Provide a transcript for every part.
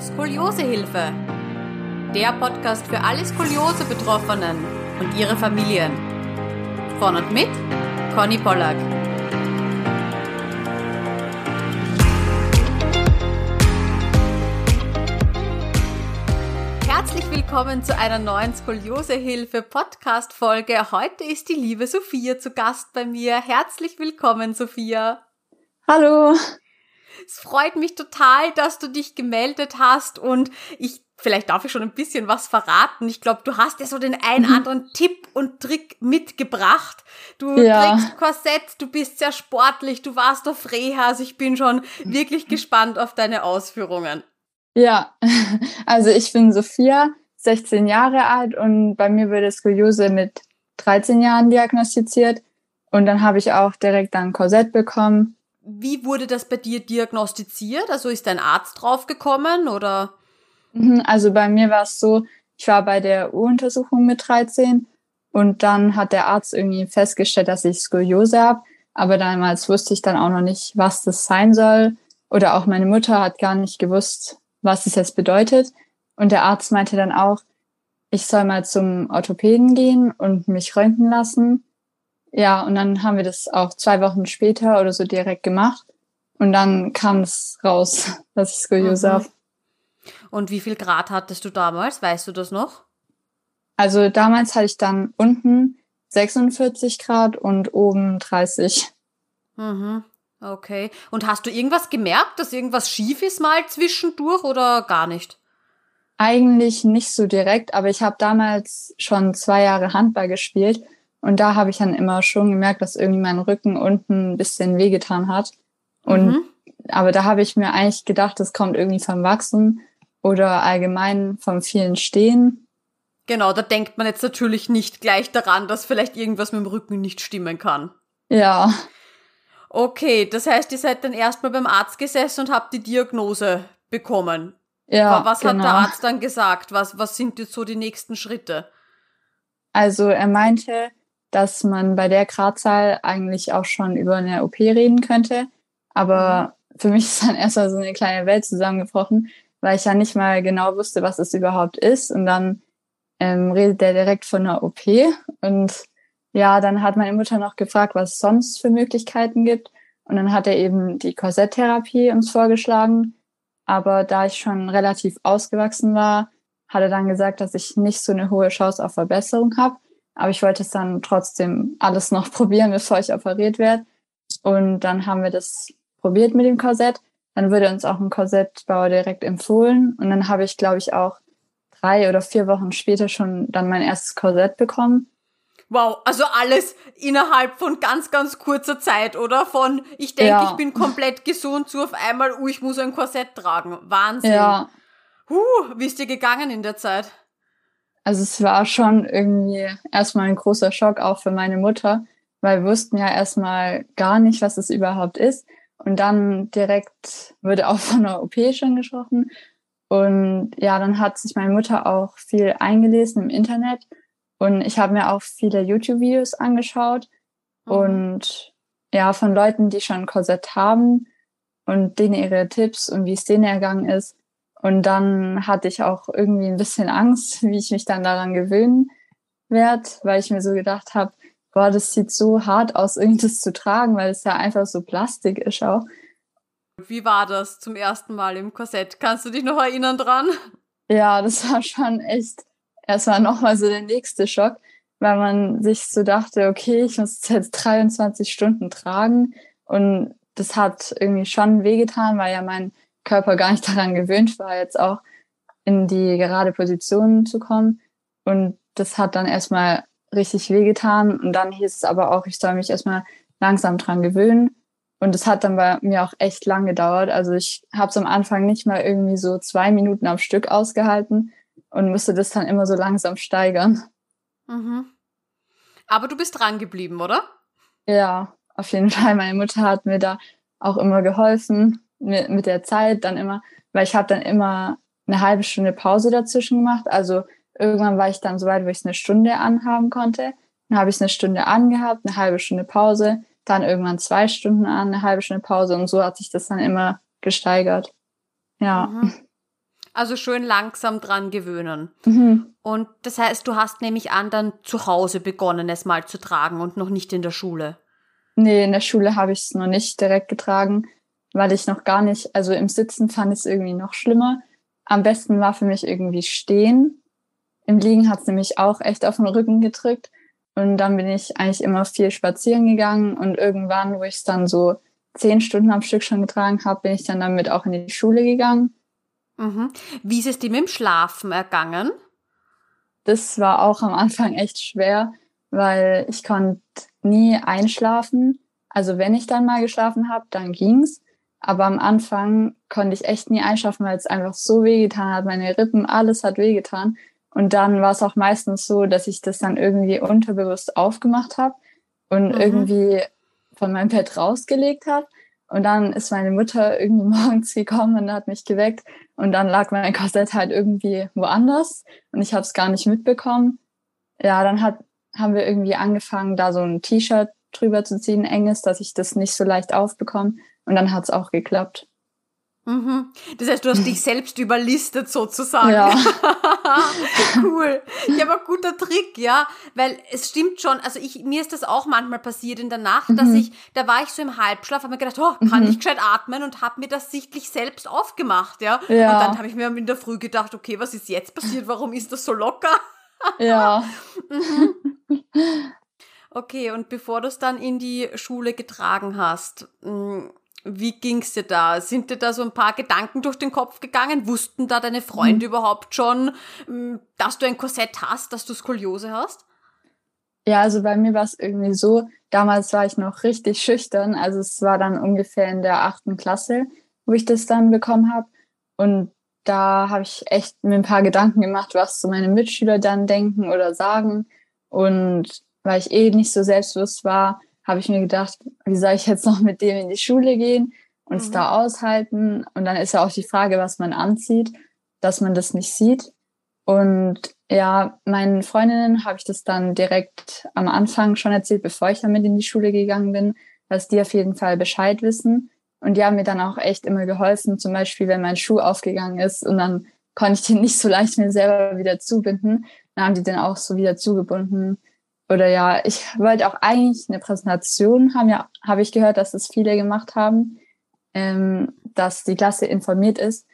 Skoliosehilfe. Der Podcast für alle Skoliose-Betroffenen und ihre Familien. Von und mit Conny Pollack. Herzlich willkommen zu einer neuen Skoliosehilfe Podcast Folge. Heute ist die liebe Sophia zu Gast bei mir. Herzlich willkommen, Sophia. Hallo. Es freut mich total, dass du dich gemeldet hast und ich Vielleicht darf ich schon ein bisschen was verraten. Ich glaube, du hast ja so den einen mhm. anderen Tipp und Trick mitgebracht. Du ja. trägst Korsett, du bist sehr sportlich, du warst auf Reha. Also ich bin schon wirklich gespannt auf deine Ausführungen. Ja, also ich bin Sophia, 16 Jahre alt und bei mir wurde Skoliose mit 13 Jahren diagnostiziert. Und dann habe ich auch direkt ein Korsett bekommen wie wurde das bei dir diagnostiziert? Also ist dein Arzt draufgekommen oder? Mhm, also bei mir war es so, ich war bei der U-Untersuchung mit 13 und dann hat der Arzt irgendwie festgestellt, dass ich Skoliose habe. Aber damals wusste ich dann auch noch nicht, was das sein soll. Oder auch meine Mutter hat gar nicht gewusst, was das jetzt bedeutet. Und der Arzt meinte dann auch, ich soll mal zum Orthopäden gehen und mich röntgen lassen. Ja, und dann haben wir das auch zwei Wochen später oder so direkt gemacht. Und dann kam es raus, dass ich Skoliose mhm. habe. Und wie viel Grad hattest du damals? Weißt du das noch? Also damals hatte ich dann unten 46 Grad und oben 30. Mhm. Okay. Und hast du irgendwas gemerkt, dass irgendwas schief ist mal zwischendurch oder gar nicht? Eigentlich nicht so direkt, aber ich habe damals schon zwei Jahre Handball gespielt und da habe ich dann immer schon gemerkt, dass irgendwie mein Rücken unten ein bisschen wehgetan hat. Und mhm. aber da habe ich mir eigentlich gedacht, das kommt irgendwie vom Wachsen oder allgemein vom vielen Stehen. Genau, da denkt man jetzt natürlich nicht gleich daran, dass vielleicht irgendwas mit dem Rücken nicht stimmen kann. Ja. Okay, das heißt, ihr seid dann erstmal beim Arzt gesessen und habt die Diagnose bekommen. Ja. Was genau. hat der Arzt dann gesagt? Was, was sind jetzt so die nächsten Schritte? Also er meinte, dass man bei der Gradzahl eigentlich auch schon über eine OP reden könnte. Aber mhm. für mich ist dann erstmal so eine kleine Welt zusammengebrochen, weil ich ja nicht mal genau wusste, was es überhaupt ist. Und dann ähm, redet der direkt von einer OP. Und ja, dann hat meine Mutter noch gefragt, was es sonst für Möglichkeiten gibt. Und dann hat er eben die Korsetttherapie uns vorgeschlagen. Aber da ich schon relativ ausgewachsen war, hat er dann gesagt, dass ich nicht so eine hohe Chance auf Verbesserung habe. Aber ich wollte es dann trotzdem alles noch probieren, bevor ich operiert werde. Und dann haben wir das probiert mit dem Korsett. Dann wurde uns auch ein Korsettbauer direkt empfohlen. Und dann habe ich, glaube ich, auch drei oder vier Wochen später schon dann mein erstes Korsett bekommen. Wow, also alles innerhalb von ganz, ganz kurzer Zeit, oder? Von ich denke, ja. ich bin komplett gesund zu auf einmal, uh, ich muss ein Korsett tragen. Wahnsinn. Ja. Huh, wie ist dir gegangen in der Zeit? Also es war schon irgendwie erstmal ein großer Schock auch für meine Mutter, weil wir wussten ja erstmal gar nicht, was es überhaupt ist. Und dann direkt wurde auch von einer OP schon gesprochen. Und ja, dann hat sich meine Mutter auch viel eingelesen im Internet. Und ich habe mir auch viele YouTube-Videos angeschaut. Mhm. Und ja, von Leuten, die schon ein Korsett haben und denen ihre Tipps und wie es denen ergangen ist. Und dann hatte ich auch irgendwie ein bisschen Angst, wie ich mich dann daran gewöhnen werde, weil ich mir so gedacht habe, boah, das sieht so hart aus, irgendwas zu tragen, weil es ja einfach so Plastik ist auch. Wie war das zum ersten Mal im Korsett? Kannst du dich noch erinnern dran? Ja, das war schon echt erstmal nochmal so der nächste Schock, weil man sich so dachte, okay, ich muss jetzt 23 Stunden tragen und das hat irgendwie schon wehgetan, weil ja mein Körper gar nicht daran gewöhnt war, jetzt auch in die gerade Position zu kommen. Und das hat dann erstmal richtig wehgetan. Und dann hieß es aber auch, ich soll mich erstmal langsam dran gewöhnen. Und es hat dann bei mir auch echt lang gedauert. Also ich habe es am Anfang nicht mal irgendwie so zwei Minuten am Stück ausgehalten und musste das dann immer so langsam steigern. Mhm. Aber du bist dran geblieben, oder? Ja, auf jeden Fall. Meine Mutter hat mir da auch immer geholfen mit, der Zeit dann immer, weil ich habe dann immer eine halbe Stunde Pause dazwischen gemacht. Also irgendwann war ich dann so weit, wo ich es eine Stunde anhaben konnte. Dann habe ich es eine Stunde angehabt, eine halbe Stunde Pause, dann irgendwann zwei Stunden an, eine halbe Stunde Pause und so hat sich das dann immer gesteigert. Ja. Mhm. Also schön langsam dran gewöhnen. Mhm. Und das heißt, du hast nämlich an dann zu Hause begonnen, es mal zu tragen und noch nicht in der Schule. Nee, in der Schule habe ich es noch nicht direkt getragen, weil ich noch gar nicht, also im Sitzen fand ich es irgendwie noch schlimmer. Am besten war für mich irgendwie stehen. Im Liegen hat es nämlich auch echt auf den Rücken gedrückt. Und dann bin ich eigentlich immer viel spazieren gegangen und irgendwann, wo ich es dann so zehn Stunden am Stück schon getragen habe, bin ich dann damit auch in die Schule gegangen. Mhm. Wie ist es dir mit dem Schlafen ergangen? Das war auch am Anfang echt schwer, weil ich konnte nie einschlafen. Also wenn ich dann mal geschlafen habe, dann ging's. Aber am Anfang konnte ich echt nie einschlafen, weil es einfach so wehgetan hat. Meine Rippen, alles hat wehgetan. Und dann war es auch meistens so, dass ich das dann irgendwie unterbewusst aufgemacht habe und mhm. irgendwie von meinem Bett rausgelegt habe. Und dann ist meine Mutter irgendwie morgens gekommen und hat mich geweckt. Und dann lag mein Korsett halt irgendwie woanders und ich habe es gar nicht mitbekommen. Ja, dann hat, haben wir irgendwie angefangen, da so ein T-Shirt drüber zu ziehen, enges, dass ich das nicht so leicht aufbekomme. Und dann hat es auch geklappt. Mhm. Das heißt, du hast dich selbst überlistet sozusagen. Ja. cool. Ja, aber guter Trick, ja, weil es stimmt schon, also ich, mir ist das auch manchmal passiert in der Nacht, mhm. dass ich, da war ich so im Halbschlaf, habe mir gedacht, oh, kann mhm. ich gescheit atmen und habe mir das sichtlich selbst aufgemacht, ja. ja. Und dann habe ich mir in der Früh gedacht, okay, was ist jetzt passiert? Warum ist das so locker? ja. mhm. Okay, und bevor du es dann in die Schule getragen hast, mm, wie ging's dir da? Sind dir da so ein paar Gedanken durch den Kopf gegangen? Wussten da deine Freunde mhm. überhaupt schon, mm, dass du ein Korsett hast, dass du Skoliose hast? Ja, also bei mir war es irgendwie so, damals war ich noch richtig schüchtern. Also es war dann ungefähr in der achten Klasse, wo ich das dann bekommen habe. Und da habe ich echt mir ein paar Gedanken gemacht, was so meine Mitschüler dann denken oder sagen. Und weil ich eh nicht so selbstbewusst war, habe ich mir gedacht, wie soll ich jetzt noch mit dem in die Schule gehen und es mhm. da aushalten? Und dann ist ja auch die Frage, was man anzieht, dass man das nicht sieht. Und ja, meinen Freundinnen habe ich das dann direkt am Anfang schon erzählt, bevor ich damit in die Schule gegangen bin, dass die auf jeden Fall Bescheid wissen. Und die haben mir dann auch echt immer geholfen, zum Beispiel, wenn mein Schuh aufgegangen ist und dann konnte ich den nicht so leicht mir selber wieder zubinden, dann haben die den auch so wieder zugebunden oder ja, ich wollte auch eigentlich eine Präsentation haben, ja, habe ich gehört, dass es viele gemacht haben, ähm, dass die Klasse informiert ist.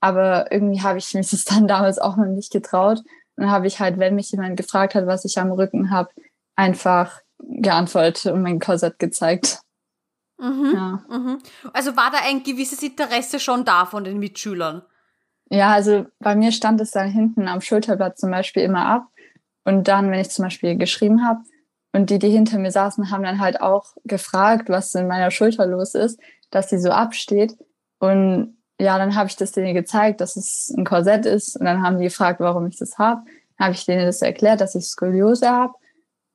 Aber irgendwie habe ich mich das dann damals auch noch nicht getraut. Und dann habe ich halt, wenn mich jemand gefragt hat, was ich am Rücken habe, einfach geantwortet und mein Korsett gezeigt. Mhm, ja. Mhm. Also war da ein gewisses Interesse schon da von den Mitschülern? Ja, also bei mir stand es dann hinten am Schulterblatt zum Beispiel immer ab. Und dann, wenn ich zum Beispiel geschrieben habe und die, die hinter mir saßen, haben dann halt auch gefragt, was in meiner Schulter los ist, dass die so absteht. Und ja, dann habe ich das denen gezeigt, dass es ein Korsett ist. Und dann haben die gefragt, warum ich das habe. Dann habe ich denen das erklärt, dass ich Skoliose habe.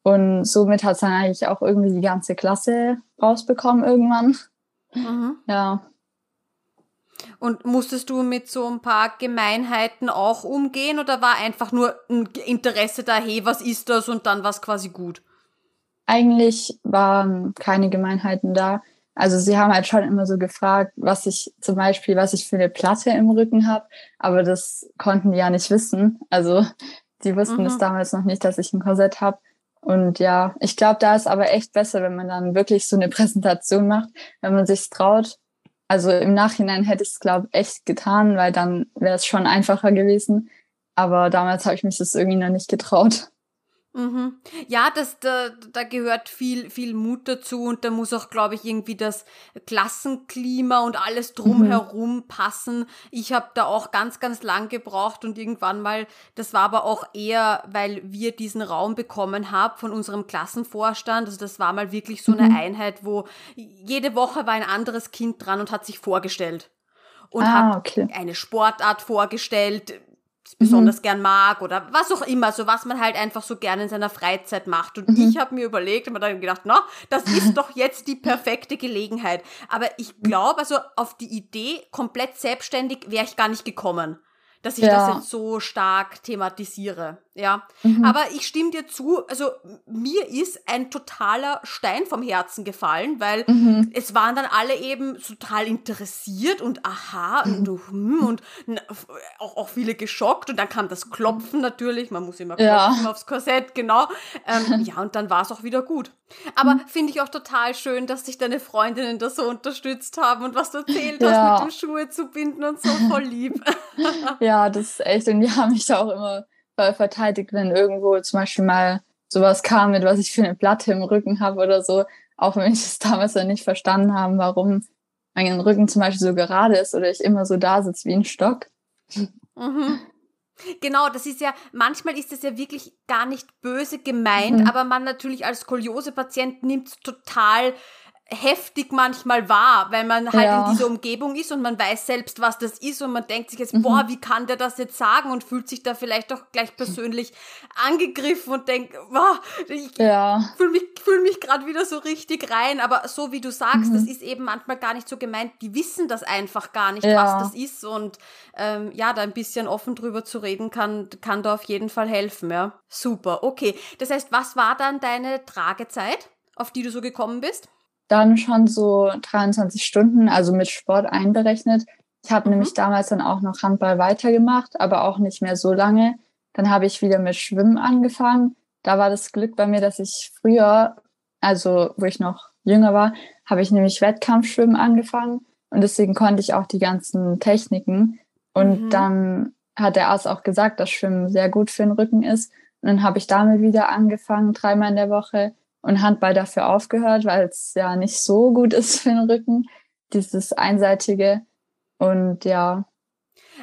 Und somit hat es dann eigentlich auch irgendwie die ganze Klasse rausbekommen irgendwann. Mhm. Ja. Und musstest du mit so ein paar Gemeinheiten auch umgehen oder war einfach nur ein Interesse da, hey, was ist das und dann war es quasi gut? Eigentlich waren keine Gemeinheiten da. Also sie haben halt schon immer so gefragt, was ich zum Beispiel, was ich für eine Platte im Rücken habe, aber das konnten die ja nicht wissen. Also die wussten mhm. es damals noch nicht, dass ich ein Korsett habe. Und ja, ich glaube, da ist aber echt besser, wenn man dann wirklich so eine Präsentation macht, wenn man sich traut also im Nachhinein hätte ich es, glaube ich, echt getan, weil dann wäre es schon einfacher gewesen. Aber damals habe ich mich das irgendwie noch nicht getraut. Mhm. Ja, das, da, da gehört viel, viel Mut dazu und da muss auch, glaube ich, irgendwie das Klassenklima und alles drumherum mhm. passen. Ich habe da auch ganz, ganz lang gebraucht und irgendwann mal, das war aber auch eher, weil wir diesen Raum bekommen haben von unserem Klassenvorstand. Also das war mal wirklich so eine mhm. Einheit, wo jede Woche war ein anderes Kind dran und hat sich vorgestellt und ah, hat okay. eine Sportart vorgestellt, besonders mhm. gern mag oder was auch immer, so was man halt einfach so gerne in seiner Freizeit macht. Und mhm. ich habe mir überlegt und mir dann gedacht, na, das ist doch jetzt die perfekte Gelegenheit. Aber ich glaube, also auf die Idee, komplett selbstständig wäre ich gar nicht gekommen, dass ich ja. das jetzt so stark thematisiere. Ja. Mhm. Aber ich stimme dir zu, also mir ist ein totaler Stein vom Herzen gefallen, weil mhm. es waren dann alle eben total interessiert und aha mhm. und, hm, und auch, auch viele geschockt und dann kam das Klopfen natürlich, man muss immer klopfen ja. aufs Korsett, genau. Ähm, ja, und dann war es auch wieder gut. Aber mhm. finde ich auch total schön, dass sich deine Freundinnen da so unterstützt haben und was du erzählt ja. hast mit dem Schuhe zu binden und so voll lieb. ja, das ist echt und die haben mich da auch immer verteidigt, wenn irgendwo zum Beispiel mal sowas kam, mit was ich für eine Platte im Rücken habe oder so, auch wenn ich es damals dann nicht verstanden habe, warum mein Rücken zum Beispiel so gerade ist oder ich immer so da sitze wie ein Stock. Mhm. Genau, das ist ja, manchmal ist das ja wirklich gar nicht böse gemeint, mhm. aber man natürlich als Skoliose-Patient nimmt es total heftig manchmal wahr, weil man halt ja. in dieser Umgebung ist und man weiß selbst, was das ist und man denkt sich jetzt, mhm. boah, wie kann der das jetzt sagen und fühlt sich da vielleicht auch gleich persönlich angegriffen und denkt, boah, ich ja. fühle mich, fühl mich gerade wieder so richtig rein, aber so wie du sagst, mhm. das ist eben manchmal gar nicht so gemeint, die wissen das einfach gar nicht, ja. was das ist und ähm, ja, da ein bisschen offen drüber zu reden kann, kann da auf jeden Fall helfen, ja. Super, okay. Das heißt, was war dann deine Tragezeit, auf die du so gekommen bist? Dann schon so 23 Stunden, also mit Sport einberechnet. Ich habe mhm. nämlich damals dann auch noch Handball weitergemacht, aber auch nicht mehr so lange. Dann habe ich wieder mit Schwimmen angefangen. Da war das Glück bei mir, dass ich früher, also wo ich noch jünger war, habe ich nämlich Wettkampfschwimmen angefangen und deswegen konnte ich auch die ganzen Techniken. Und mhm. dann hat der Arzt auch gesagt, dass Schwimmen sehr gut für den Rücken ist. Und dann habe ich damit wieder angefangen, dreimal in der Woche und Handball dafür aufgehört, weil es ja nicht so gut ist für den Rücken, dieses einseitige. Und ja.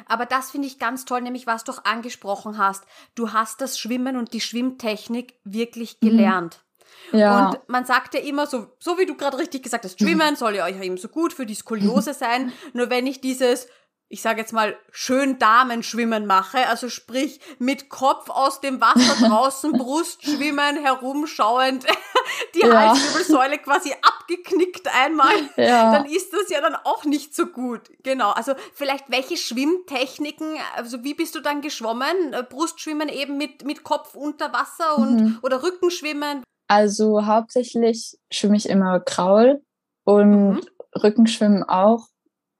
Aber das finde ich ganz toll, nämlich was du auch angesprochen hast. Du hast das Schwimmen und die Schwimmtechnik wirklich mhm. gelernt. Ja. Und man sagt ja immer so, so wie du gerade richtig gesagt hast, Schwimmen soll ja euch eben so gut für die Skoliose sein. Nur wenn ich dieses ich sage jetzt mal, schön Damenschwimmen mache, also sprich mit Kopf aus dem Wasser draußen, Brust schwimmen, herumschauend, die ja. Halswirbelsäule quasi abgeknickt einmal, ja. dann ist das ja dann auch nicht so gut. Genau, also vielleicht welche Schwimmtechniken, also wie bist du dann geschwommen? Brustschwimmen eben mit, mit Kopf unter Wasser und mhm. oder Rückenschwimmen? Also hauptsächlich schwimme ich immer Kraul und mhm. Rückenschwimmen auch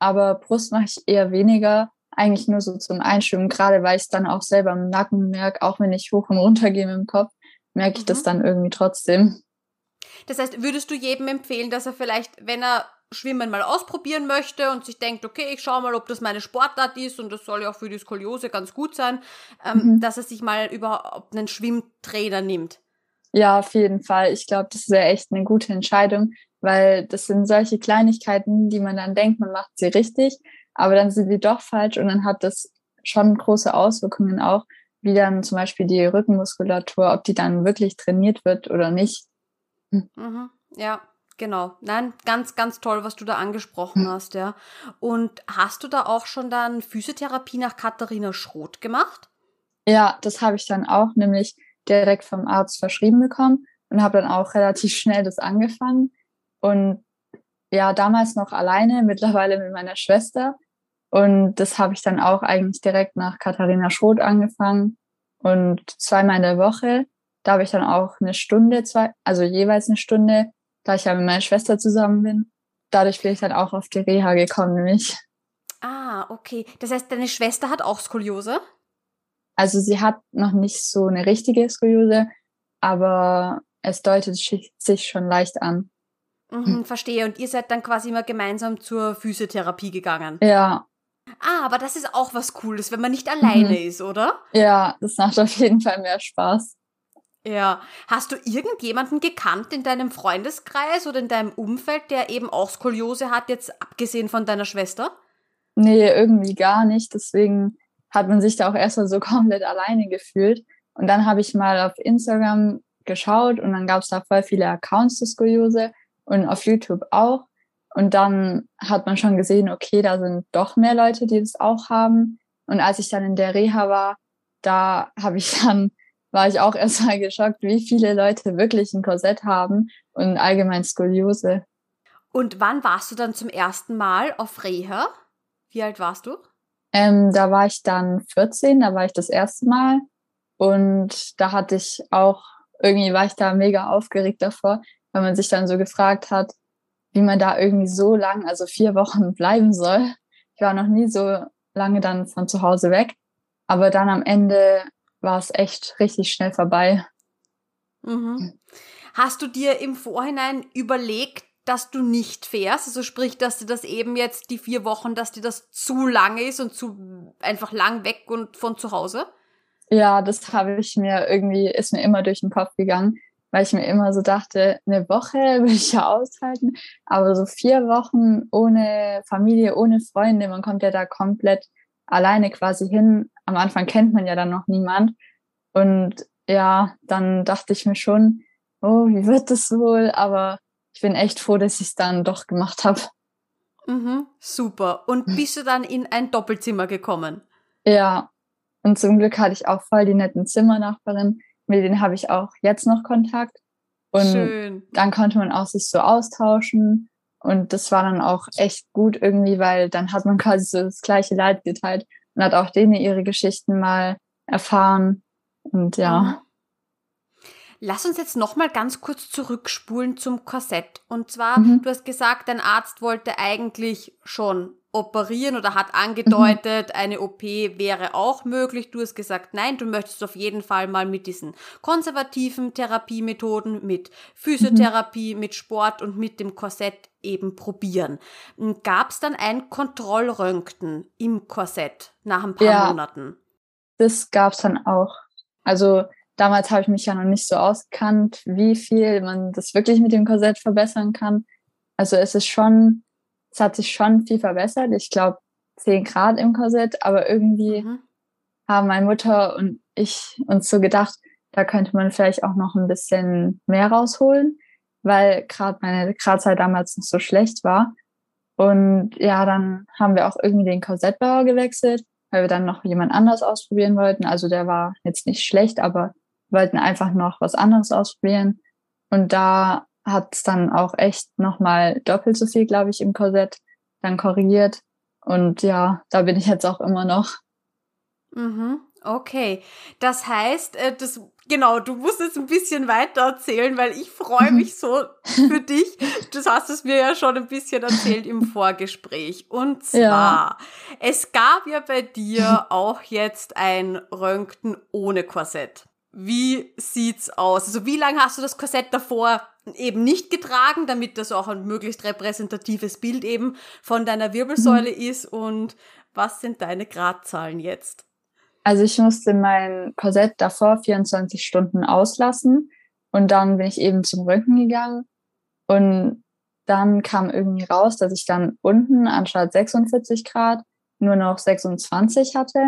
aber Brust mache ich eher weniger, eigentlich nur so zum Einschwimmen, gerade weil ich es dann auch selber im Nacken merke, auch wenn ich hoch und runter gehe mit dem Kopf, merke ich mhm. das dann irgendwie trotzdem. Das heißt, würdest du jedem empfehlen, dass er vielleicht, wenn er Schwimmen mal ausprobieren möchte und sich denkt, okay, ich schaue mal, ob das meine Sportart ist und das soll ja auch für die Skoliose ganz gut sein, ähm, mhm. dass er sich mal überhaupt einen Schwimmtrainer nimmt? Ja, auf jeden Fall. Ich glaube, das wäre echt eine gute Entscheidung, weil das sind solche Kleinigkeiten, die man dann denkt, man macht sie richtig, aber dann sind sie doch falsch und dann hat das schon große Auswirkungen auch, wie dann zum Beispiel die Rückenmuskulatur, ob die dann wirklich trainiert wird oder nicht. Hm. Mhm, ja, genau. Nein, ganz, ganz toll, was du da angesprochen mhm. hast, ja. Und hast du da auch schon dann Physiotherapie nach Katharina Schroth gemacht? Ja, das habe ich dann auch nämlich direkt vom Arzt verschrieben bekommen und habe dann auch relativ schnell das angefangen. Und ja, damals noch alleine, mittlerweile mit meiner Schwester. Und das habe ich dann auch eigentlich direkt nach Katharina Schroth angefangen. Und zweimal in der Woche, da habe ich dann auch eine Stunde, zwei, also jeweils eine Stunde, da ich ja mit meiner Schwester zusammen bin. Dadurch bin ich dann auch auf die Reha gekommen, nämlich. Ah, okay. Das heißt, deine Schwester hat auch Skoliose? Also sie hat noch nicht so eine richtige Skoliose, aber es deutet sich schon leicht an. Mhm, verstehe. Und ihr seid dann quasi immer gemeinsam zur Physiotherapie gegangen. Ja. Ah, aber das ist auch was Cooles, wenn man nicht alleine mhm. ist, oder? Ja, das macht auf jeden Fall mehr Spaß. Ja. Hast du irgendjemanden gekannt in deinem Freundeskreis oder in deinem Umfeld, der eben auch Skoliose hat, jetzt abgesehen von deiner Schwester? Nee, irgendwie gar nicht. Deswegen hat man sich da auch erstmal so komplett alleine gefühlt. Und dann habe ich mal auf Instagram geschaut und dann gab es da voll viele Accounts zur Skoliose und auf YouTube auch. Und dann hat man schon gesehen, okay, da sind doch mehr Leute, die das auch haben. Und als ich dann in der Reha war, da habe ich dann, war ich auch erstmal geschockt, wie viele Leute wirklich ein Korsett haben und allgemein Skoliose. Und wann warst du dann zum ersten Mal auf Reha? Wie alt warst du? Ähm, da war ich dann 14, da war ich das erste Mal. Und da hatte ich auch, irgendwie war ich da mega aufgeregt davor, weil man sich dann so gefragt hat, wie man da irgendwie so lang, also vier Wochen bleiben soll. Ich war noch nie so lange dann von zu Hause weg. Aber dann am Ende war es echt richtig schnell vorbei. Mhm. Hast du dir im Vorhinein überlegt, dass du nicht fährst? Also sprich, dass dir das eben jetzt die vier Wochen, dass dir das zu lange ist und zu einfach lang weg und von zu Hause? Ja, das habe ich mir irgendwie, ist mir immer durch den Kopf gegangen, weil ich mir immer so dachte, eine Woche will ich ja aushalten, aber so vier Wochen ohne Familie, ohne Freunde, man kommt ja da komplett alleine quasi hin. Am Anfang kennt man ja dann noch niemand. Und ja, dann dachte ich mir schon, oh, wie wird das wohl? Aber ich bin echt froh, dass ich es dann doch gemacht habe. Mhm, super. Und bist du dann in ein Doppelzimmer gekommen? Ja. Und zum Glück hatte ich auch voll die netten Zimmernachbarin. Mit denen habe ich auch jetzt noch Kontakt. Und Schön. dann konnte man auch sich so austauschen. Und das war dann auch echt gut irgendwie, weil dann hat man quasi so das gleiche Leid geteilt und hat auch denen ihre Geschichten mal erfahren. Und ja. Mhm. Lass uns jetzt noch mal ganz kurz zurückspulen zum Korsett. Und zwar, mhm. du hast gesagt, dein Arzt wollte eigentlich schon operieren oder hat angedeutet, mhm. eine OP wäre auch möglich. Du hast gesagt, nein, du möchtest auf jeden Fall mal mit diesen konservativen Therapiemethoden, mit Physiotherapie, mhm. mit Sport und mit dem Korsett eben probieren. Gab es dann ein Kontrollröntgen im Korsett nach ein paar ja, Monaten? Das gab es dann auch. Also damals habe ich mich ja noch nicht so ausgekannt, wie viel man das wirklich mit dem Korsett verbessern kann. Also es ist schon, es hat sich schon viel verbessert. Ich glaube 10 Grad im Korsett, aber irgendwie mhm. haben meine Mutter und ich uns so gedacht, da könnte man vielleicht auch noch ein bisschen mehr rausholen, weil gerade meine Gradzeit damals noch so schlecht war. Und ja, dann haben wir auch irgendwie den Korsettbauer gewechselt, weil wir dann noch jemand anders ausprobieren wollten. Also der war jetzt nicht schlecht, aber wollten einfach noch was anderes ausprobieren. Und da hat es dann auch echt nochmal doppelt so viel, glaube ich, im Korsett dann korrigiert. Und ja, da bin ich jetzt auch immer noch. Mhm. Okay, das heißt, äh, das genau, du musst jetzt ein bisschen weiter erzählen, weil ich freue mhm. mich so für dich. Das hast es mir ja schon ein bisschen erzählt im Vorgespräch. Und zwar, ja. es gab ja bei dir auch jetzt ein Röntgen ohne Korsett. Wie sieht's aus? Also wie lange hast du das Korsett davor eben nicht getragen, damit das auch ein möglichst repräsentatives Bild eben von deiner Wirbelsäule mhm. ist und was sind deine Gradzahlen jetzt? Also ich musste mein Korsett davor 24 Stunden auslassen und dann bin ich eben zum Röntgen gegangen und dann kam irgendwie raus, dass ich dann unten anstatt 46 Grad nur noch 26 hatte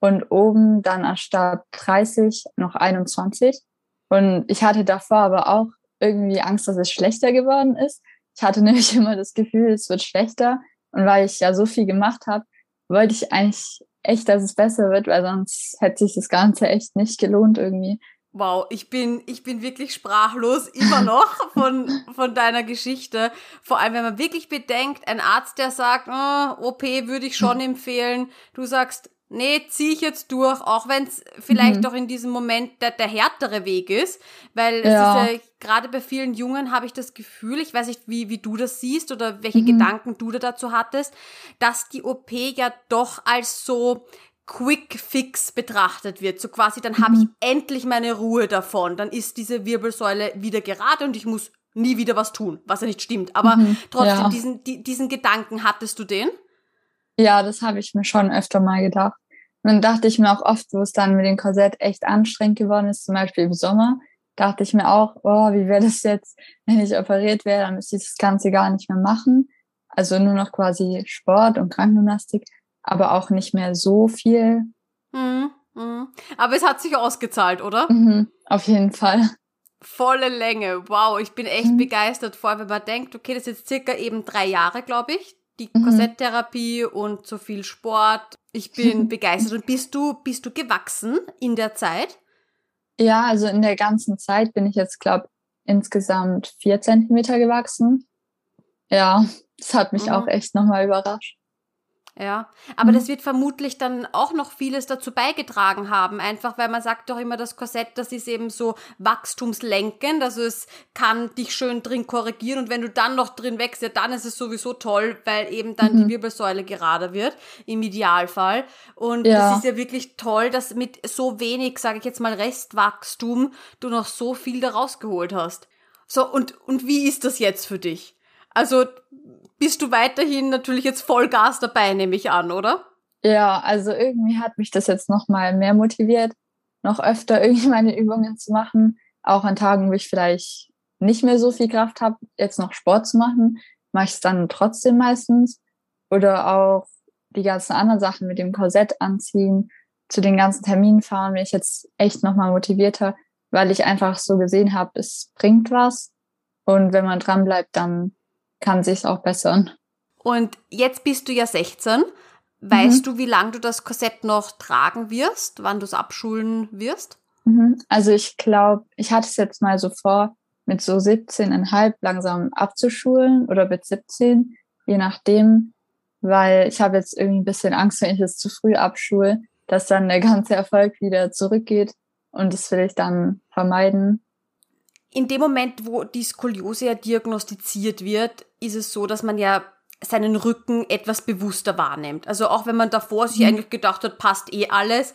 und oben dann anstatt 30 noch 21. Und ich hatte davor aber auch irgendwie Angst, dass es schlechter geworden ist. Ich hatte nämlich immer das Gefühl, es wird schlechter. Und weil ich ja so viel gemacht habe, wollte ich eigentlich echt, dass es besser wird, weil sonst hätte sich das Ganze echt nicht gelohnt irgendwie. Wow, ich bin, ich bin wirklich sprachlos immer noch von, von deiner Geschichte. Vor allem, wenn man wirklich bedenkt, ein Arzt, der sagt, oh, OP würde ich schon empfehlen. Du sagst, nee, zieh ich jetzt durch, auch wenn es vielleicht mhm. doch in diesem Moment der, der härtere Weg ist, weil ja. es ist ja, gerade bei vielen Jungen habe ich das Gefühl, ich weiß nicht, wie, wie du das siehst oder welche mhm. Gedanken du da dazu hattest, dass die OP ja doch als so Quick Fix betrachtet wird. So quasi, dann mhm. habe ich endlich meine Ruhe davon. Dann ist diese Wirbelsäule wieder gerade und ich muss nie wieder was tun, was ja nicht stimmt. Aber mhm. trotzdem, ja. diesen, die, diesen Gedanken hattest du den? Ja, das habe ich mir schon öfter mal gedacht. Und dann dachte ich mir auch oft, wo es dann mit dem Korsett echt anstrengend geworden ist, zum Beispiel im Sommer, dachte ich mir auch, oh, wie wäre das jetzt, wenn ich operiert wäre, dann müsste ich das Ganze gar nicht mehr machen. Also nur noch quasi Sport und Krankengymnastik, aber auch nicht mehr so viel. Mhm, mh. Aber es hat sich ausgezahlt, oder? Mhm, auf jeden Fall. Volle Länge. Wow, ich bin echt mhm. begeistert. Vor allem, wenn man denkt, okay, das ist jetzt circa eben drei Jahre, glaube ich, die mhm. Korsetttherapie und so viel Sport. Ich bin begeistert. Und bist du, bist du gewachsen in der Zeit? Ja, also in der ganzen Zeit bin ich jetzt, glaube insgesamt vier Zentimeter gewachsen. Ja, das hat mich mhm. auch echt nochmal überrascht. Ja, aber mhm. das wird vermutlich dann auch noch vieles dazu beigetragen haben, einfach weil man sagt doch immer, das Korsett, das ist eben so wachstumslenkend, also es kann dich schön drin korrigieren und wenn du dann noch drin wächst, ja, dann ist es sowieso toll, weil eben dann mhm. die Wirbelsäule gerade wird, im Idealfall. Und es ja. ist ja wirklich toll, dass mit so wenig, sage ich jetzt mal, Restwachstum du noch so viel daraus geholt hast. So, und, und wie ist das jetzt für dich? Also bist du weiterhin natürlich jetzt Vollgas dabei, nehme ich an, oder? Ja, also irgendwie hat mich das jetzt noch mal mehr motiviert, noch öfter irgendwie meine Übungen zu machen, auch an Tagen, wo ich vielleicht nicht mehr so viel Kraft habe, jetzt noch Sport zu machen, mache ich es dann trotzdem meistens. Oder auch die ganzen anderen Sachen mit dem Korsett anziehen, zu den ganzen Terminen fahren, bin ich jetzt echt noch mal motivierter, weil ich einfach so gesehen habe, es bringt was. Und wenn man dran bleibt, dann kann sich auch bessern. Und jetzt bist du ja 16. Weißt mhm. du, wie lange du das Korsett noch tragen wirst, wann du es abschulen wirst? Mhm. Also ich glaube, ich hatte es jetzt mal so vor, mit so 17,5 langsam abzuschulen oder mit 17, je nachdem, weil ich habe jetzt irgendwie ein bisschen Angst, wenn ich es zu früh abschule, dass dann der ganze Erfolg wieder zurückgeht und das will ich dann vermeiden in dem Moment, wo die Skoliose ja diagnostiziert wird, ist es so, dass man ja seinen Rücken etwas bewusster wahrnimmt. Also auch wenn man davor sich mhm. eigentlich gedacht hat, passt eh alles,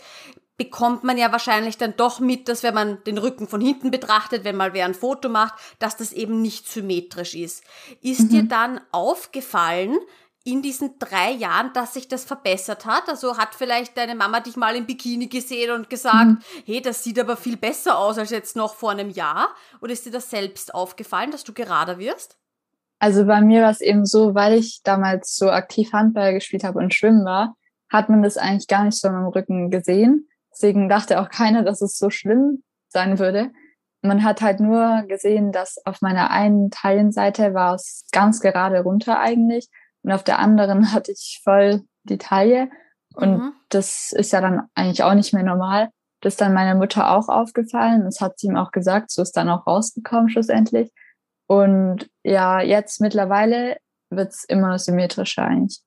bekommt man ja wahrscheinlich dann doch mit, dass wenn man den Rücken von hinten betrachtet, wenn mal wer ein Foto macht, dass das eben nicht symmetrisch ist. Ist mhm. dir dann aufgefallen, in diesen drei Jahren, dass sich das verbessert hat? Also hat vielleicht deine Mama dich mal im Bikini gesehen und gesagt, mhm. hey, das sieht aber viel besser aus als jetzt noch vor einem Jahr? Oder ist dir das selbst aufgefallen, dass du gerader wirst? Also bei mir war es eben so, weil ich damals so aktiv Handball gespielt habe und schwimmen war, hat man das eigentlich gar nicht so am Rücken gesehen. Deswegen dachte auch keiner, dass es so schlimm sein würde. Man hat halt nur gesehen, dass auf meiner einen Taillenseite war es ganz gerade runter eigentlich und auf der anderen hatte ich voll die Taille. Und mhm. das ist ja dann eigentlich auch nicht mehr normal. Das ist dann meiner Mutter auch aufgefallen. Das hat sie ihm auch gesagt. So ist dann auch rausgekommen schlussendlich. Und ja, jetzt mittlerweile wird's immer symmetrischer eigentlich.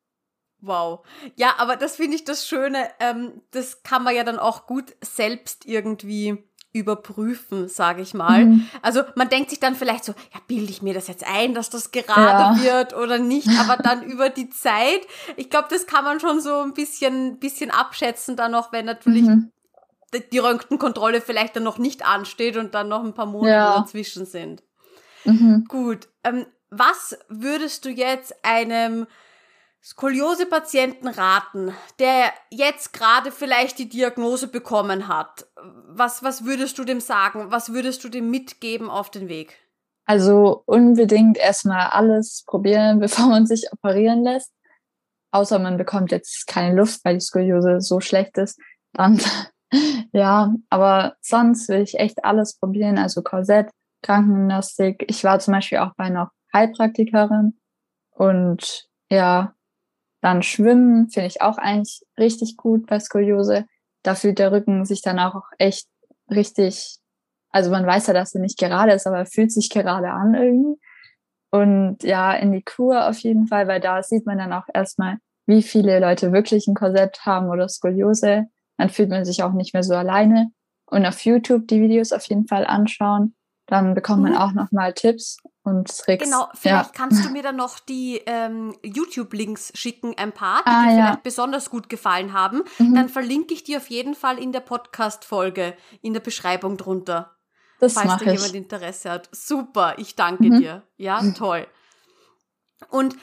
Wow. Ja, aber das finde ich das Schöne. Ähm, das kann man ja dann auch gut selbst irgendwie überprüfen, sage ich mal. Mhm. Also man denkt sich dann vielleicht so, ja, bilde ich mir das jetzt ein, dass das gerade ja. wird oder nicht, aber dann über die Zeit, ich glaube, das kann man schon so ein bisschen, bisschen abschätzen dann noch, wenn natürlich mhm. die Röntgenkontrolle vielleicht dann noch nicht ansteht und dann noch ein paar Monate ja. dazwischen sind. Mhm. Gut. Ähm, was würdest du jetzt einem Skoliose-Patienten raten, der jetzt gerade vielleicht die Diagnose bekommen hat? Was, was würdest du dem sagen? Was würdest du dem mitgeben auf den Weg? Also unbedingt erstmal alles probieren, bevor man sich operieren lässt. Außer man bekommt jetzt keine Luft, weil die Skoliose so schlecht ist. Dann, ja, aber sonst will ich echt alles probieren. Also Korsett, Krankengymnastik. Ich war zum Beispiel auch bei einer Heilpraktikerin und ja, dann Schwimmen finde ich auch eigentlich richtig gut bei Skoliose. Da fühlt der Rücken sich dann auch echt richtig, also man weiß ja, dass er nicht gerade ist, aber er fühlt sich gerade an irgendwie. Und ja, in die Kur auf jeden Fall, weil da sieht man dann auch erstmal, wie viele Leute wirklich ein Korsett haben oder Skoliose. Dann fühlt man sich auch nicht mehr so alleine. Und auf YouTube die Videos auf jeden Fall anschauen. Dann bekommt man mhm. auch nochmal Tipps und Tricks. Genau, vielleicht ja. kannst du mir dann noch die ähm, YouTube-Links schicken, ein paar, die ah, dir ja. vielleicht besonders gut gefallen haben. Mhm. Dann verlinke ich die auf jeden Fall in der Podcast-Folge, in der Beschreibung drunter. Das falls da jemand Interesse hat. Super, ich danke mhm. dir. Ja, toll. Und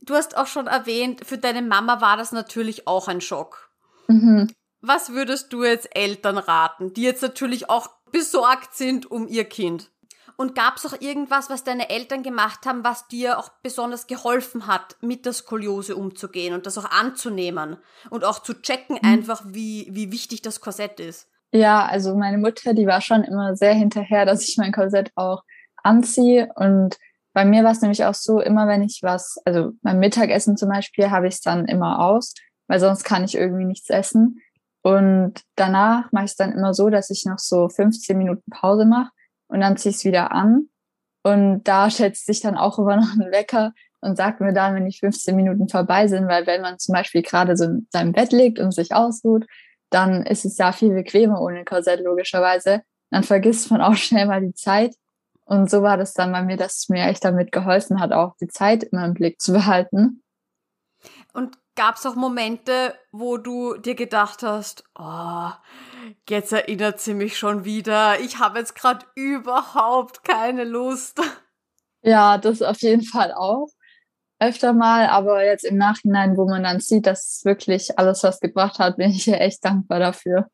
du hast auch schon erwähnt, für deine Mama war das natürlich auch ein Schock. Mhm. Was würdest du jetzt Eltern raten, die jetzt natürlich auch besorgt sind um ihr Kind? Und gab es auch irgendwas, was deine Eltern gemacht haben, was dir auch besonders geholfen hat, mit der Skoliose umzugehen und das auch anzunehmen und auch zu checken mhm. einfach, wie, wie wichtig das Korsett ist? Ja, also meine Mutter, die war schon immer sehr hinterher, dass ich mein Korsett auch anziehe. Und bei mir war es nämlich auch so, immer wenn ich was, also beim Mittagessen zum Beispiel, habe ich es dann immer aus, weil sonst kann ich irgendwie nichts essen. Und danach mache ich es dann immer so, dass ich noch so 15 Minuten Pause mache und dann ziehe ich es wieder an. Und da schätzt sich dann auch immer noch ein Wecker, und sagt mir dann, wenn die 15 Minuten vorbei sind, weil wenn man zum Beispiel gerade so in seinem Bett liegt und sich ausruht, dann ist es ja viel bequemer ohne Korsett logischerweise. Dann vergisst man auch schnell mal die Zeit. Und so war das dann bei mir, dass es mir echt damit geholfen hat, auch die Zeit immer im Blick zu behalten. Und gab es auch Momente, wo du dir gedacht hast, oh, jetzt erinnert sie mich schon wieder. Ich habe jetzt gerade überhaupt keine Lust. Ja, das auf jeden Fall auch öfter mal, aber jetzt im Nachhinein, wo man dann sieht, dass wirklich alles was gebracht hat, bin ich ja echt dankbar dafür.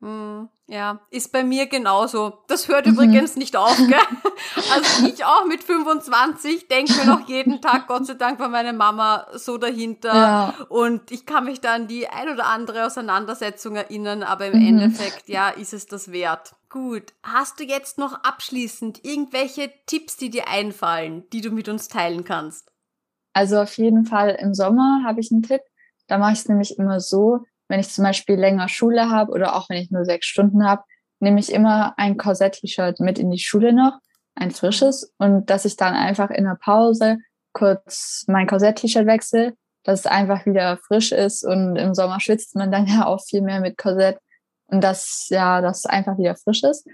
Mm, ja, ist bei mir genauso. Das hört mhm. übrigens nicht auf, gell? Also ich auch mit 25 denke mir noch jeden Tag, Gott sei Dank war meine Mama so dahinter. Ja. Und ich kann mich da an die ein oder andere Auseinandersetzung erinnern, aber im mhm. Endeffekt, ja, ist es das wert. Gut, hast du jetzt noch abschließend irgendwelche Tipps, die dir einfallen, die du mit uns teilen kannst? Also auf jeden Fall im Sommer habe ich einen Tipp. Da mache ich es nämlich immer so, wenn ich zum Beispiel länger Schule habe oder auch wenn ich nur sechs Stunden habe, nehme ich immer ein Korsett-T-Shirt mit in die Schule noch, ein frisches, und dass ich dann einfach in der Pause kurz mein Korsett-T-Shirt wechsle, dass es einfach wieder frisch ist und im Sommer schwitzt man dann ja auch viel mehr mit Korsett und dass ja das einfach wieder frisch ist.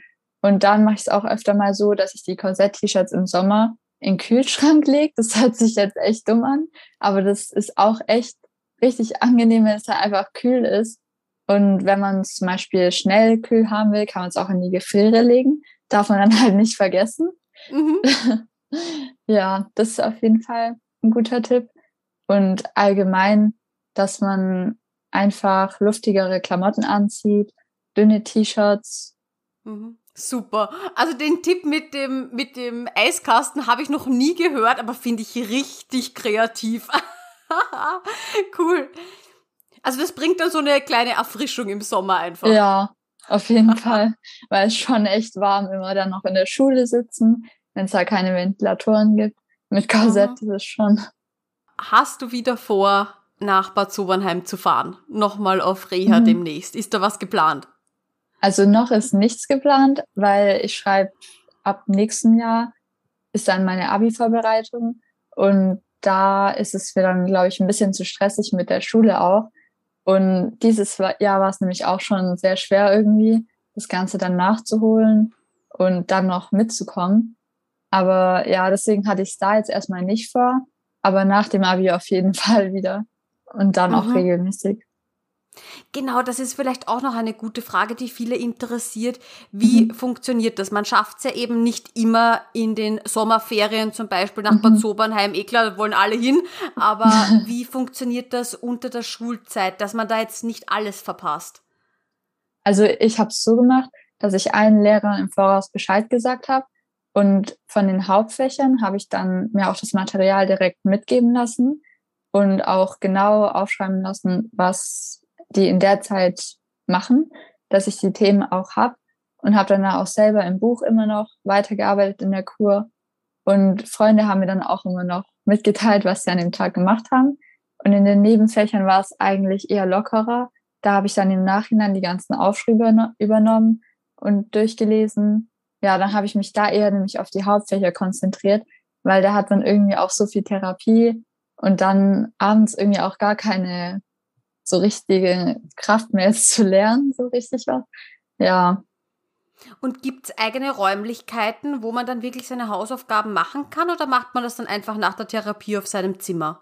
Und dann mache ich es auch öfter mal so, dass ich die Korsett-T-Shirts im Sommer in den Kühlschrank legt. Das hört sich jetzt echt dumm an, aber das ist auch echt richtig angenehm, wenn es halt einfach kühl ist. Und wenn man es zum Beispiel schnell kühl haben will, kann man es auch in die Gefriere legen. Darf man dann halt nicht vergessen. Mhm. ja, das ist auf jeden Fall ein guter Tipp. Und allgemein, dass man einfach luftigere Klamotten anzieht, dünne T-Shirts. Mhm. Super. Also den Tipp mit dem, mit dem Eiskasten habe ich noch nie gehört, aber finde ich richtig kreativ. cool. Also das bringt dann so eine kleine Erfrischung im Sommer einfach. Ja, auf jeden Fall. Weil es schon echt warm immer dann noch in der Schule sitzen, wenn es da keine Ventilatoren gibt. Mit Korsett ist es schon. Hast du wieder vor, nach Bad Sobernheim zu fahren? Nochmal auf Reha mhm. demnächst. Ist da was geplant? Also noch ist nichts geplant, weil ich schreibe ab nächsten Jahr ist dann meine Abi-Vorbereitung und da ist es mir dann, glaube ich, ein bisschen zu stressig mit der Schule auch. Und dieses Jahr war es nämlich auch schon sehr schwer irgendwie, das Ganze dann nachzuholen und dann noch mitzukommen. Aber ja, deswegen hatte ich es da jetzt erstmal nicht vor, aber nach dem Abi auf jeden Fall wieder und dann mhm. auch regelmäßig. Genau, das ist vielleicht auch noch eine gute Frage, die viele interessiert. Wie mhm. funktioniert das? Man schafft es ja eben nicht immer in den Sommerferien, zum Beispiel nach mhm. Bad Sobernheim. Eh klar, da wollen alle hin. Aber wie funktioniert das unter der Schulzeit, dass man da jetzt nicht alles verpasst? Also ich habe es so gemacht, dass ich allen Lehrern im Voraus Bescheid gesagt habe. Und von den Hauptfächern habe ich dann mir auch das Material direkt mitgeben lassen und auch genau aufschreiben lassen, was die in der Zeit machen, dass ich die Themen auch habe und habe dann auch selber im Buch immer noch weitergearbeitet in der Kur. Und Freunde haben mir dann auch immer noch mitgeteilt, was sie an dem Tag gemacht haben. Und in den Nebenfächern war es eigentlich eher lockerer. Da habe ich dann im Nachhinein die ganzen Aufschriebe übernommen und durchgelesen. Ja, dann habe ich mich da eher nämlich auf die Hauptfächer konzentriert, weil da hat man irgendwie auch so viel Therapie und dann abends irgendwie auch gar keine so richtige Kraft mehr ist zu lernen, so richtig was. Ja. Und gibt es eigene Räumlichkeiten, wo man dann wirklich seine Hausaufgaben machen kann oder macht man das dann einfach nach der Therapie auf seinem Zimmer?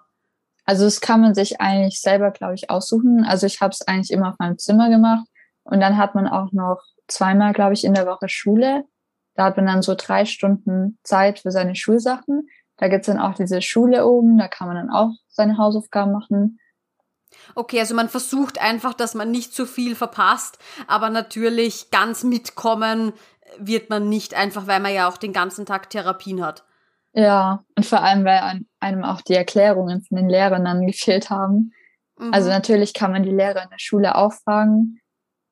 Also das kann man sich eigentlich selber, glaube ich, aussuchen. Also ich habe es eigentlich immer auf meinem Zimmer gemacht und dann hat man auch noch zweimal, glaube ich, in der Woche Schule. Da hat man dann so drei Stunden Zeit für seine Schulsachen. Da gibt's dann auch diese Schule oben, da kann man dann auch seine Hausaufgaben machen. Okay, also man versucht einfach, dass man nicht zu viel verpasst, aber natürlich ganz mitkommen wird man nicht einfach, weil man ja auch den ganzen Tag Therapien hat. Ja, und vor allem, weil einem auch die Erklärungen von den Lehrern dann gefehlt haben. Mhm. Also natürlich kann man die Lehrer in der Schule auch fragen,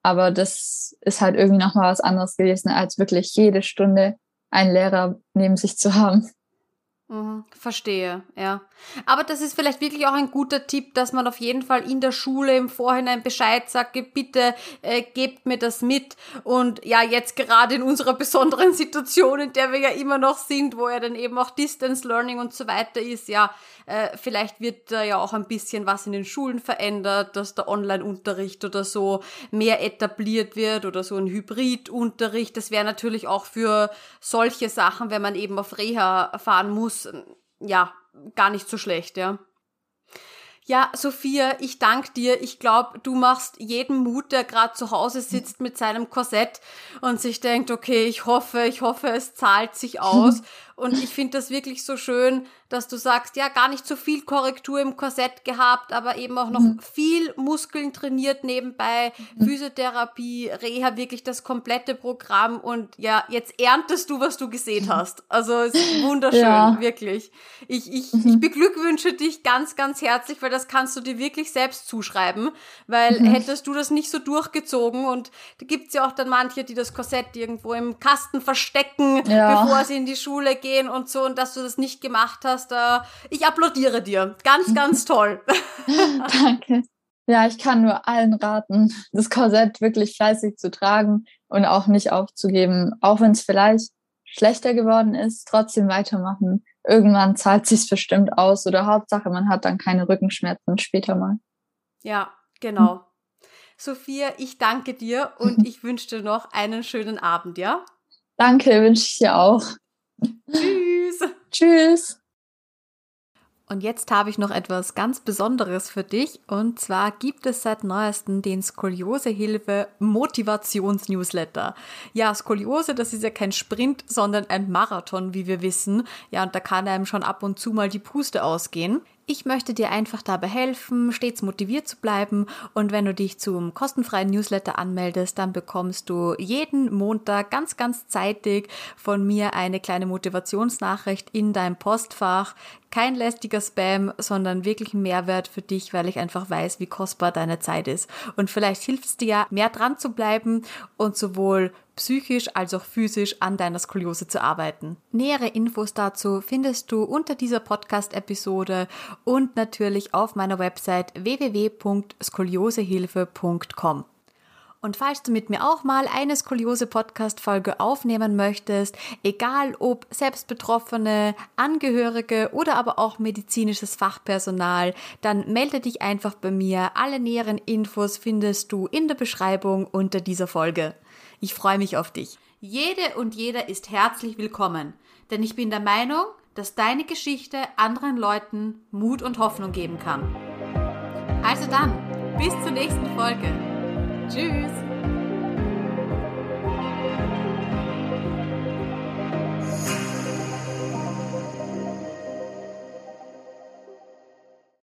aber das ist halt irgendwie nochmal was anderes gewesen, als wirklich jede Stunde einen Lehrer neben sich zu haben. Mhm, verstehe, ja. Aber das ist vielleicht wirklich auch ein guter Tipp, dass man auf jeden Fall in der Schule im Vorhinein Bescheid sagt, bitte äh, gebt mir das mit. Und ja, jetzt gerade in unserer besonderen Situation, in der wir ja immer noch sind, wo ja dann eben auch Distance Learning und so weiter ist, ja, äh, vielleicht wird da ja auch ein bisschen was in den Schulen verändert, dass der Online-Unterricht oder so mehr etabliert wird oder so ein Hybrid-Unterricht. Das wäre natürlich auch für solche Sachen, wenn man eben auf Reha fahren muss, ja, gar nicht so schlecht, ja. Ja, Sophia, ich danke dir. Ich glaube, du machst jeden Mut, der gerade zu Hause sitzt mit seinem Korsett und sich denkt, okay, ich hoffe, ich hoffe, es zahlt sich aus. Und ich finde das wirklich so schön, dass du sagst, ja, gar nicht so viel Korrektur im Korsett gehabt, aber eben auch noch mhm. viel Muskeln trainiert nebenbei, mhm. Physiotherapie, Reha, wirklich das komplette Programm und ja, jetzt erntest du, was du gesehen hast. Also es ist wunderschön, ja. wirklich. Ich, ich, mhm. ich beglückwünsche dich ganz, ganz herzlich, weil das kannst du dir wirklich selbst zuschreiben, weil mhm. hättest du das nicht so durchgezogen und da gibt's ja auch dann manche, die das Korsett irgendwo im Kasten verstecken, ja. bevor sie in die Schule gehen und so und dass du das nicht gemacht hast. Äh, ich applaudiere dir. Ganz, ganz toll. Danke. Ja, ich kann nur allen raten, das Korsett wirklich fleißig zu tragen und auch nicht aufzugeben, auch wenn es vielleicht schlechter geworden ist, trotzdem weitermachen. Irgendwann zahlt sich's bestimmt aus oder Hauptsache, man hat dann keine Rückenschmerzen später mal. Ja, genau. Hm. Sophia, ich danke dir und ich wünsche dir noch einen schönen Abend, ja? Danke, wünsche ich dir auch. Tschüss. Tschüss. Und jetzt habe ich noch etwas ganz Besonderes für dich. Und zwar gibt es seit neuestem den Skoliosehilfe Motivations-Newsletter. Ja, Skoliose, das ist ja kein Sprint, sondern ein Marathon, wie wir wissen. Ja, und da kann einem schon ab und zu mal die Puste ausgehen. Ich möchte dir einfach dabei helfen, stets motiviert zu bleiben und wenn du dich zum kostenfreien Newsletter anmeldest, dann bekommst du jeden Montag ganz, ganz zeitig von mir eine kleine Motivationsnachricht in deinem Postfach. Kein lästiger Spam, sondern wirklich ein Mehrwert für dich, weil ich einfach weiß, wie kostbar deine Zeit ist. Und vielleicht hilft es dir ja, mehr dran zu bleiben und sowohl psychisch als auch physisch an deiner Skoliose zu arbeiten. Nähere Infos dazu findest du unter dieser Podcast-Episode und natürlich auf meiner Website www.skoliosehilfe.com. Und falls du mit mir auch mal eine Skoliose-Podcast-Folge aufnehmen möchtest, egal ob Selbstbetroffene, Angehörige oder aber auch medizinisches Fachpersonal, dann melde dich einfach bei mir. Alle näheren Infos findest du in der Beschreibung unter dieser Folge. Ich freue mich auf dich. Jede und jeder ist herzlich willkommen, denn ich bin der Meinung, dass deine Geschichte anderen Leuten Mut und Hoffnung geben kann. Also dann, bis zur nächsten Folge. Tschüss.